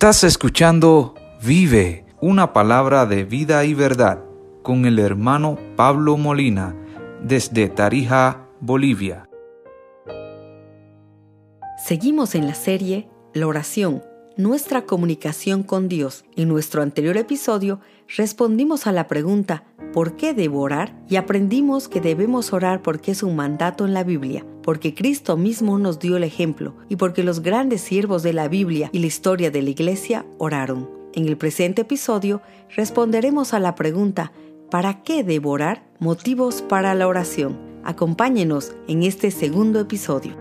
Estás escuchando Vive, una palabra de vida y verdad, con el hermano Pablo Molina, desde Tarija, Bolivia. Seguimos en la serie La oración, nuestra comunicación con Dios. En nuestro anterior episodio respondimos a la pregunta ¿por qué debo orar? Y aprendimos que debemos orar porque es un mandato en la Biblia, porque Cristo mismo nos dio el ejemplo y porque los grandes siervos de la Biblia y la historia de la Iglesia oraron. En el presente episodio responderemos a la pregunta ¿para qué debo orar? Motivos para la oración. Acompáñenos en este segundo episodio.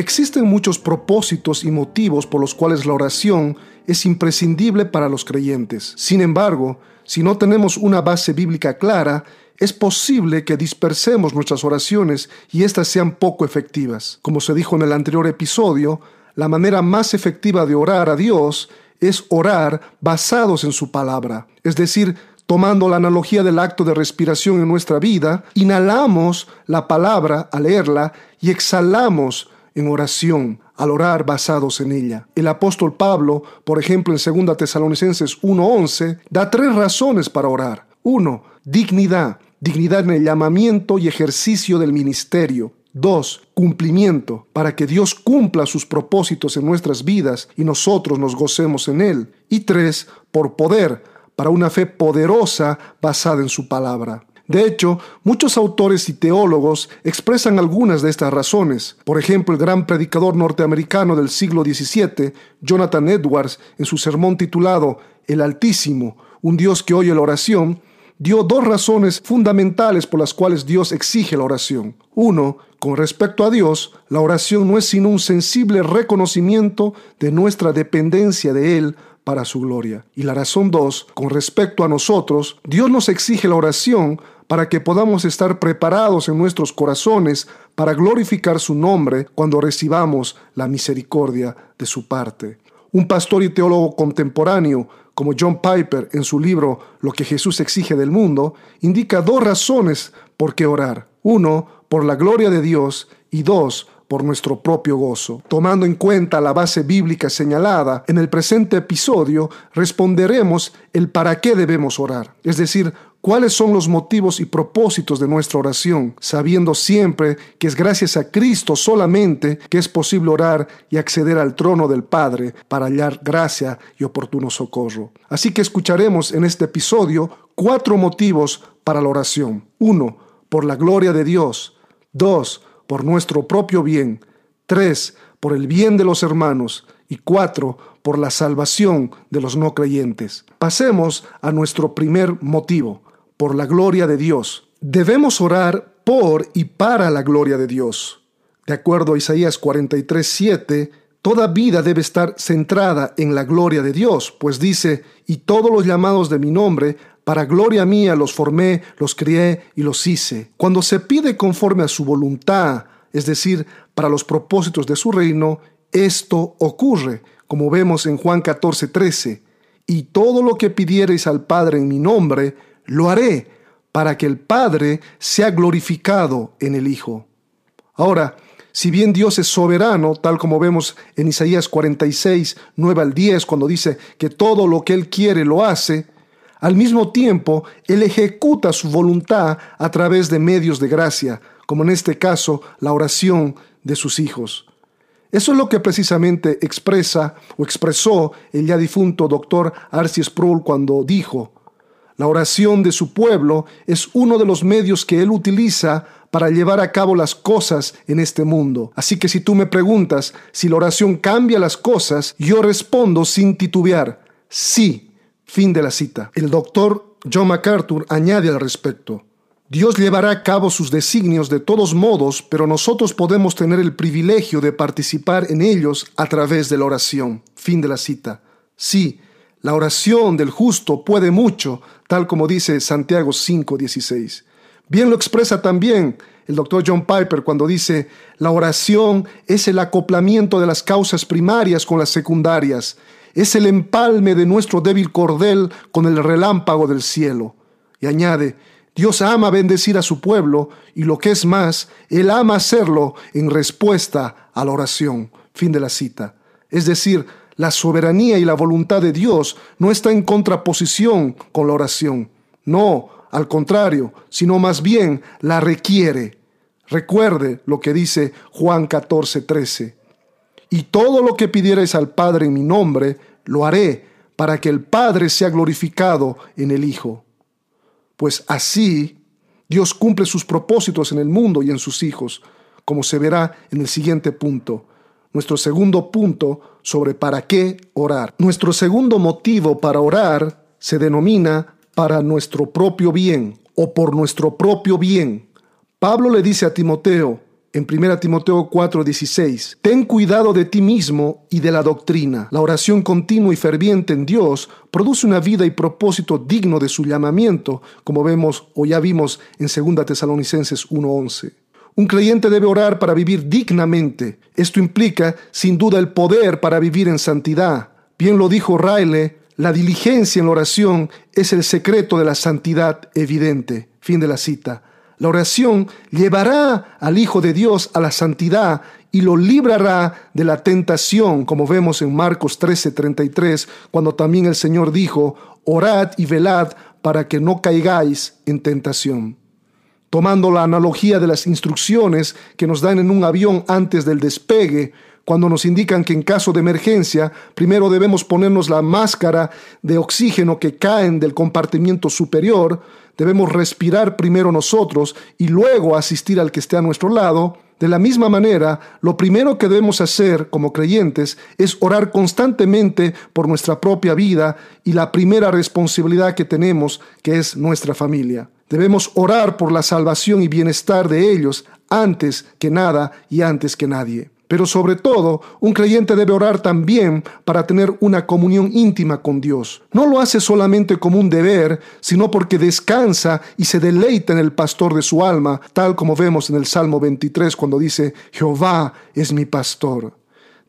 Existen muchos propósitos y motivos por los cuales la oración es imprescindible para los creyentes. Sin embargo, si no tenemos una base bíblica clara, es posible que dispersemos nuestras oraciones y éstas sean poco efectivas. Como se dijo en el anterior episodio, la manera más efectiva de orar a Dios es orar basados en su palabra. Es decir, tomando la analogía del acto de respiración en nuestra vida, inhalamos la palabra al leerla y exhalamos en oración al orar basados en ella. El apóstol Pablo, por ejemplo, en 2 Tesalonicenses 1:11, da tres razones para orar. Uno, dignidad, dignidad en el llamamiento y ejercicio del ministerio. Dos, cumplimiento, para que Dios cumpla sus propósitos en nuestras vidas y nosotros nos gocemos en Él. Y tres, por poder, para una fe poderosa basada en su palabra. De hecho, muchos autores y teólogos expresan algunas de estas razones. Por ejemplo, el gran predicador norteamericano del siglo XVII, Jonathan Edwards, en su sermón titulado El Altísimo, un Dios que oye la oración, dio dos razones fundamentales por las cuales Dios exige la oración. Uno, con respecto a Dios, la oración no es sino un sensible reconocimiento de nuestra dependencia de Él para su gloria. Y la razón dos, con respecto a nosotros, Dios nos exige la oración para que podamos estar preparados en nuestros corazones para glorificar su nombre cuando recibamos la misericordia de su parte. Un pastor y teólogo contemporáneo como John Piper en su libro Lo que Jesús exige del mundo, indica dos razones por qué orar. Uno, por la gloria de Dios y dos, por nuestro propio gozo. Tomando en cuenta la base bíblica señalada, en el presente episodio responderemos el para qué debemos orar, es decir, cuáles son los motivos y propósitos de nuestra oración, sabiendo siempre que es gracias a Cristo solamente que es posible orar y acceder al trono del Padre para hallar gracia y oportuno socorro. Así que escucharemos en este episodio cuatro motivos para la oración. Uno, por la gloria de Dios. Dos, por nuestro propio bien. Tres, por el bien de los hermanos. Y cuatro, por la salvación de los no creyentes. Pasemos a nuestro primer motivo, por la gloria de Dios. Debemos orar por y para la gloria de Dios. De acuerdo a Isaías 43, 7, toda vida debe estar centrada en la gloria de Dios, pues dice, y todos los llamados de mi nombre, para gloria mía los formé, los crié y los hice. Cuando se pide conforme a su voluntad, es decir, para los propósitos de su reino, esto ocurre, como vemos en Juan 14, 13. Y todo lo que pidiereis al Padre en mi nombre, lo haré para que el Padre sea glorificado en el Hijo. Ahora, si bien Dios es soberano, tal como vemos en Isaías 46, 9 al 10, cuando dice que todo lo que Él quiere lo hace, al mismo tiempo Él ejecuta su voluntad a través de medios de gracia, como en este caso la oración de sus hijos. Eso es lo que precisamente expresa o expresó el ya difunto doctor Arcis Sproul cuando dijo, la oración de su pueblo es uno de los medios que él utiliza para llevar a cabo las cosas en este mundo. Así que si tú me preguntas si la oración cambia las cosas, yo respondo sin titubear, sí. Fin de la cita. El doctor John MacArthur añade al respecto. Dios llevará a cabo sus designios de todos modos, pero nosotros podemos tener el privilegio de participar en ellos a través de la oración. Fin de la cita. Sí, la oración del justo puede mucho, tal como dice Santiago 5:16. Bien lo expresa también el doctor John Piper cuando dice, la oración es el acoplamiento de las causas primarias con las secundarias, es el empalme de nuestro débil cordel con el relámpago del cielo. Y añade, Dios ama bendecir a su pueblo y lo que es más, Él ama hacerlo en respuesta a la oración. Fin de la cita. Es decir, la soberanía y la voluntad de Dios no está en contraposición con la oración. No, al contrario, sino más bien la requiere. Recuerde lo que dice Juan 14, 13. Y todo lo que pidierais al Padre en mi nombre, lo haré, para que el Padre sea glorificado en el Hijo. Pues así Dios cumple sus propósitos en el mundo y en sus hijos, como se verá en el siguiente punto. Nuestro segundo punto sobre para qué orar. Nuestro segundo motivo para orar se denomina para nuestro propio bien o por nuestro propio bien. Pablo le dice a Timoteo en 1 Timoteo 4:16, Ten cuidado de ti mismo y de la doctrina. La oración continua y ferviente en Dios produce una vida y propósito digno de su llamamiento, como vemos o ya vimos en 2 Tesalonicenses 1:11. Un creyente debe orar para vivir dignamente. Esto implica, sin duda, el poder para vivir en santidad. Bien lo dijo Riley, la diligencia en la oración es el secreto de la santidad evidente. Fin de la cita. La oración llevará al Hijo de Dios a la santidad y lo librará de la tentación, como vemos en Marcos 13:33, cuando también el Señor dijo, orad y velad para que no caigáis en tentación. Tomando la analogía de las instrucciones que nos dan en un avión antes del despegue, cuando nos indican que en caso de emergencia primero debemos ponernos la máscara de oxígeno que caen del compartimiento superior, debemos respirar primero nosotros y luego asistir al que esté a nuestro lado, de la misma manera, lo primero que debemos hacer como creyentes es orar constantemente por nuestra propia vida y la primera responsabilidad que tenemos, que es nuestra familia. Debemos orar por la salvación y bienestar de ellos antes que nada y antes que nadie. Pero sobre todo, un creyente debe orar también para tener una comunión íntima con Dios. No lo hace solamente como un deber, sino porque descansa y se deleita en el pastor de su alma, tal como vemos en el Salmo 23 cuando dice, Jehová es mi pastor.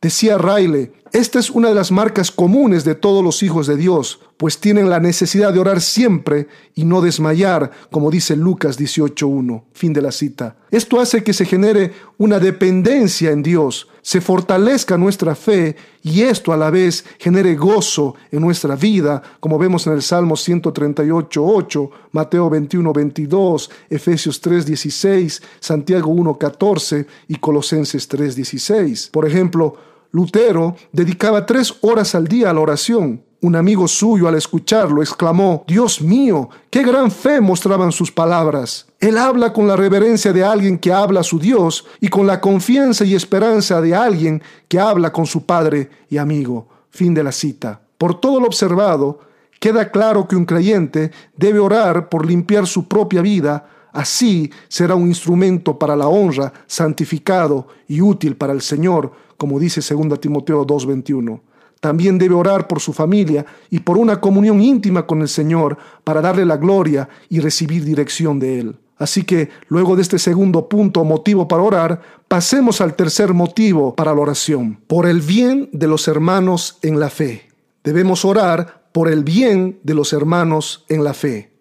Decía Riley, esta es una de las marcas comunes de todos los hijos de Dios, pues tienen la necesidad de orar siempre y no desmayar, como dice Lucas 18.1. Fin de la cita. Esto hace que se genere una dependencia en Dios, se fortalezca nuestra fe y esto a la vez genere gozo en nuestra vida, como vemos en el Salmo 138.8, Mateo 21.22, Efesios 3.16, Santiago 1.14 y Colosenses 3.16. Por ejemplo, Lutero dedicaba tres horas al día a la oración. Un amigo suyo al escucharlo exclamó, Dios mío, qué gran fe mostraban sus palabras. Él habla con la reverencia de alguien que habla a su Dios y con la confianza y esperanza de alguien que habla con su Padre y amigo. Fin de la cita. Por todo lo observado, queda claro que un creyente debe orar por limpiar su propia vida, así será un instrumento para la honra, santificado y útil para el Señor, como dice 2 Timoteo 2.21. También debe orar por su familia y por una comunión íntima con el Señor para darle la gloria y recibir dirección de Él. Así que luego de este segundo punto, motivo para orar, pasemos al tercer motivo para la oración, por el bien de los hermanos en la fe. Debemos orar por el bien de los hermanos en la fe.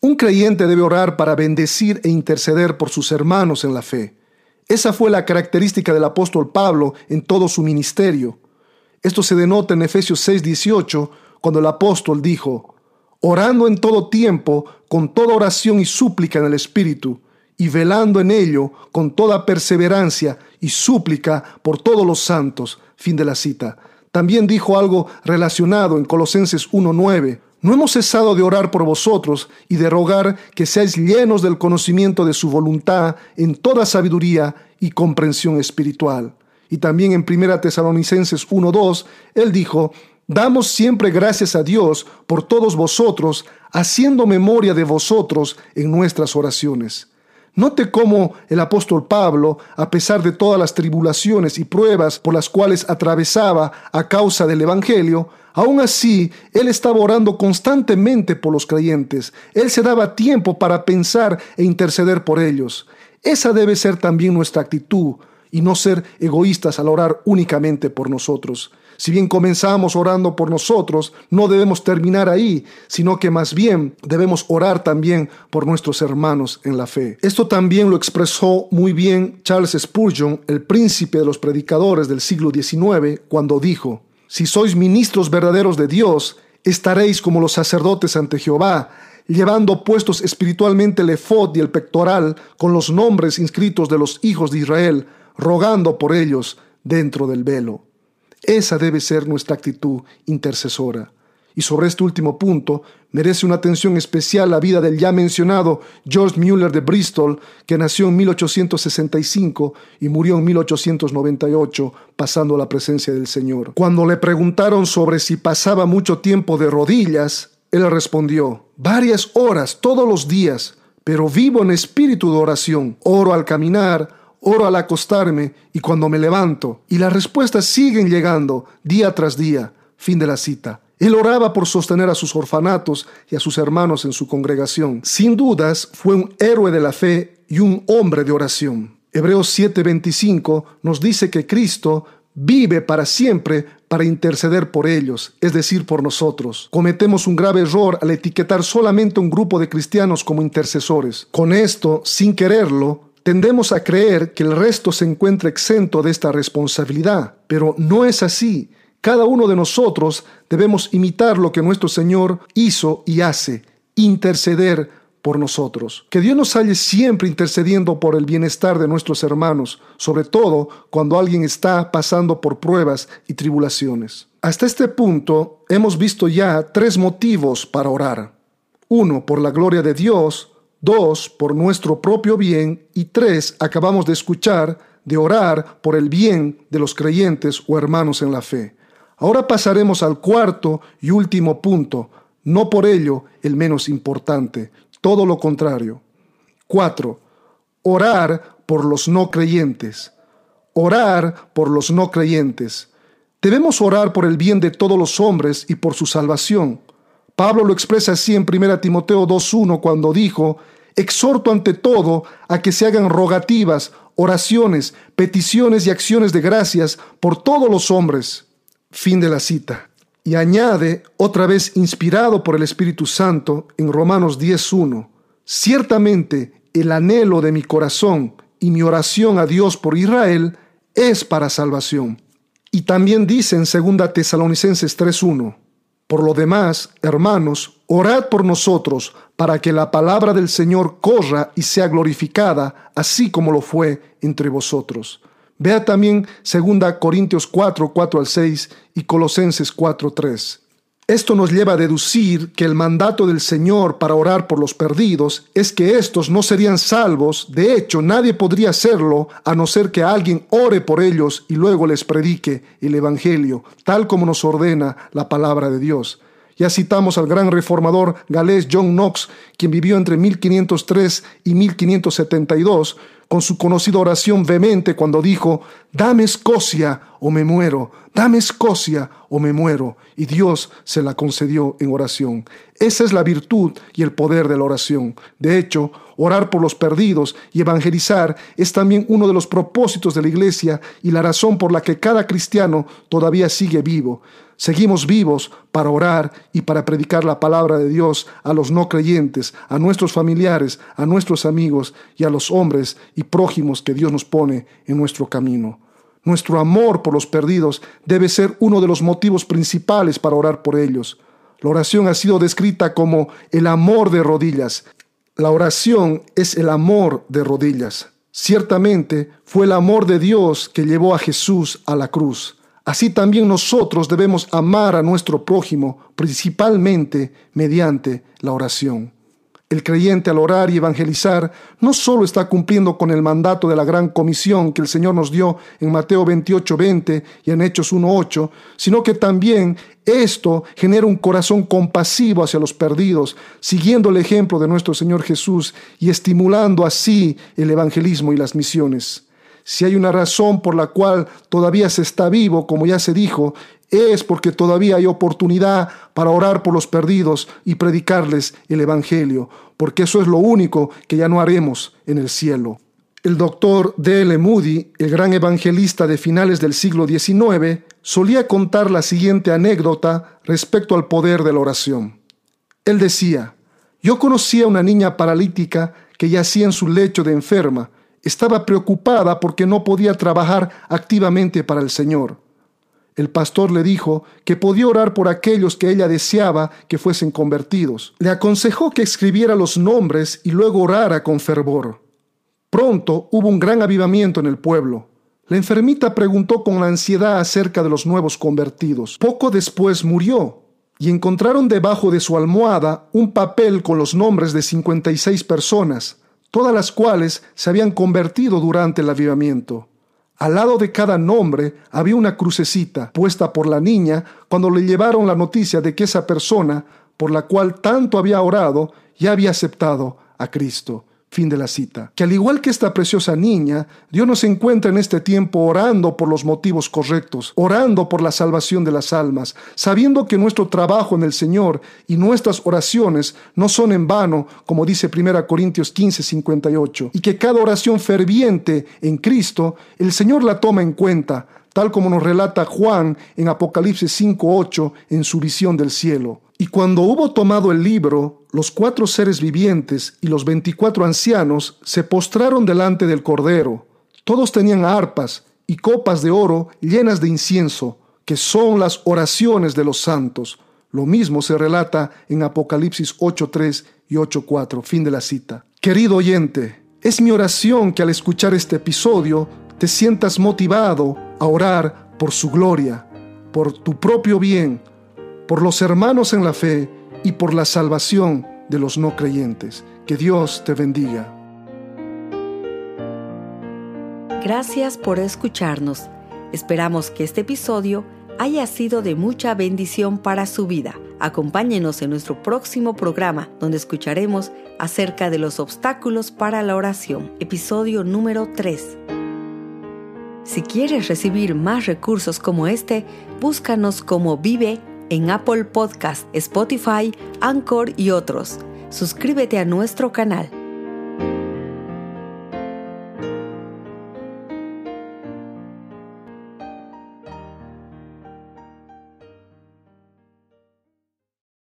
Un creyente debe orar para bendecir e interceder por sus hermanos en la fe. Esa fue la característica del apóstol Pablo en todo su ministerio. Esto se denota en Efesios 6:18, cuando el apóstol dijo, orando en todo tiempo, con toda oración y súplica en el Espíritu, y velando en ello con toda perseverancia y súplica por todos los santos. Fin de la cita. También dijo algo relacionado en Colosenses 1:9. No hemos cesado de orar por vosotros y de rogar que seáis llenos del conocimiento de su voluntad en toda sabiduría y comprensión espiritual. Y también en 1 Tesalonicenses 1.2, él dijo, Damos siempre gracias a Dios por todos vosotros, haciendo memoria de vosotros en nuestras oraciones. Note cómo el apóstol Pablo, a pesar de todas las tribulaciones y pruebas por las cuales atravesaba a causa del Evangelio, aún así él estaba orando constantemente por los creyentes. Él se daba tiempo para pensar e interceder por ellos. Esa debe ser también nuestra actitud y no ser egoístas al orar únicamente por nosotros. Si bien comenzamos orando por nosotros, no debemos terminar ahí, sino que más bien debemos orar también por nuestros hermanos en la fe. Esto también lo expresó muy bien Charles Spurgeon, el príncipe de los predicadores del siglo XIX, cuando dijo, Si sois ministros verdaderos de Dios, estaréis como los sacerdotes ante Jehová, llevando puestos espiritualmente el efod y el pectoral con los nombres inscritos de los hijos de Israel, rogando por ellos dentro del velo. Esa debe ser nuestra actitud intercesora. Y sobre este último punto, merece una atención especial la vida del ya mencionado George Mueller de Bristol, que nació en 1865 y murió en 1898, pasando a la presencia del Señor. Cuando le preguntaron sobre si pasaba mucho tiempo de rodillas, él respondió, varias horas todos los días, pero vivo en espíritu de oración. Oro al caminar, oro al acostarme y cuando me levanto. Y las respuestas siguen llegando día tras día. Fin de la cita. Él oraba por sostener a sus orfanatos y a sus hermanos en su congregación. Sin dudas, fue un héroe de la fe y un hombre de oración. Hebreos 7:25 nos dice que Cristo vive para siempre para interceder por ellos, es decir, por nosotros. Cometemos un grave error al etiquetar solamente un grupo de cristianos como intercesores. Con esto, sin quererlo, Tendemos a creer que el resto se encuentra exento de esta responsabilidad, pero no es así. Cada uno de nosotros debemos imitar lo que nuestro Señor hizo y hace, interceder por nosotros. Que Dios nos halle siempre intercediendo por el bienestar de nuestros hermanos, sobre todo cuando alguien está pasando por pruebas y tribulaciones. Hasta este punto hemos visto ya tres motivos para orar. Uno, por la gloria de Dios, Dos, por nuestro propio bien. Y tres, acabamos de escuchar, de orar por el bien de los creyentes o hermanos en la fe. Ahora pasaremos al cuarto y último punto, no por ello el menos importante, todo lo contrario. Cuatro, orar por los no creyentes. Orar por los no creyentes. Debemos orar por el bien de todos los hombres y por su salvación. Pablo lo expresa así en 1 Timoteo 2.1 cuando dijo, Exhorto ante todo a que se hagan rogativas, oraciones, peticiones y acciones de gracias por todos los hombres. Fin de la cita. Y añade, otra vez inspirado por el Espíritu Santo, en Romanos 10.1, Ciertamente el anhelo de mi corazón y mi oración a Dios por Israel es para salvación. Y también dice en 2 Tesalonicenses 3.1, por lo demás, hermanos, orad por nosotros para que la palabra del Señor corra y sea glorificada, así como lo fue entre vosotros. Vea también 2 Corintios 4, 4 al 6 y Colosenses 4, 3. Esto nos lleva a deducir que el mandato del Señor para orar por los perdidos es que éstos no serían salvos, de hecho nadie podría hacerlo a no ser que alguien ore por ellos y luego les predique el Evangelio, tal como nos ordena la palabra de Dios. Ya citamos al gran reformador galés John Knox, quien vivió entre 1503 y 1572, con su conocida oración vehemente cuando dijo, Dame Escocia o me muero, dame Escocia o me muero. Y Dios se la concedió en oración. Esa es la virtud y el poder de la oración. De hecho, orar por los perdidos y evangelizar es también uno de los propósitos de la Iglesia y la razón por la que cada cristiano todavía sigue vivo. Seguimos vivos para orar y para predicar la palabra de Dios a los no creyentes, a nuestros familiares, a nuestros amigos y a los hombres y prójimos que Dios nos pone en nuestro camino. Nuestro amor por los perdidos debe ser uno de los motivos principales para orar por ellos. La oración ha sido descrita como el amor de rodillas. La oración es el amor de rodillas. Ciertamente fue el amor de Dios que llevó a Jesús a la cruz. Así también nosotros debemos amar a nuestro prójimo, principalmente mediante la oración. El creyente al orar y evangelizar no solo está cumpliendo con el mandato de la gran comisión que el Señor nos dio en Mateo 28, 20 y en Hechos 1.8, sino que también esto genera un corazón compasivo hacia los perdidos, siguiendo el ejemplo de nuestro Señor Jesús y estimulando así el evangelismo y las misiones. Si hay una razón por la cual todavía se está vivo, como ya se dijo, es porque todavía hay oportunidad para orar por los perdidos y predicarles el Evangelio, porque eso es lo único que ya no haremos en el cielo. El doctor D. L. Moody, el gran evangelista de finales del siglo XIX, solía contar la siguiente anécdota respecto al poder de la oración. Él decía, yo conocía a una niña paralítica que yacía en su lecho de enferma. Estaba preocupada porque no podía trabajar activamente para el Señor. El pastor le dijo que podía orar por aquellos que ella deseaba que fuesen convertidos. Le aconsejó que escribiera los nombres y luego orara con fervor. Pronto hubo un gran avivamiento en el pueblo. La enfermita preguntó con ansiedad acerca de los nuevos convertidos. Poco después murió y encontraron debajo de su almohada un papel con los nombres de 56 personas, todas las cuales se habían convertido durante el avivamiento. Al lado de cada nombre había una crucecita puesta por la niña cuando le llevaron la noticia de que esa persona, por la cual tanto había orado, ya había aceptado a Cristo. Fin de la cita. Que al igual que esta preciosa niña, Dios nos encuentra en este tiempo orando por los motivos correctos, orando por la salvación de las almas, sabiendo que nuestro trabajo en el Señor y nuestras oraciones no son en vano, como dice 1 Corintios 15, 58, y que cada oración ferviente en Cristo, el Señor la toma en cuenta, tal como nos relata Juan en Apocalipsis 5.8 en su visión del cielo. Y cuando hubo tomado el libro, los cuatro seres vivientes y los veinticuatro ancianos se postraron delante del Cordero. Todos tenían arpas y copas de oro llenas de incienso, que son las oraciones de los santos. Lo mismo se relata en Apocalipsis 8.3 y 8.4. Fin de la cita. Querido oyente, es mi oración que al escuchar este episodio te sientas motivado a orar por su gloria, por tu propio bien, por los hermanos en la fe y por la salvación de los no creyentes. Que Dios te bendiga. Gracias por escucharnos. Esperamos que este episodio haya sido de mucha bendición para su vida. Acompáñenos en nuestro próximo programa donde escucharemos acerca de los obstáculos para la oración, episodio número 3. Si quieres recibir más recursos como este, búscanos como Vive en Apple Podcast, Spotify, Anchor y otros. Suscríbete a nuestro canal.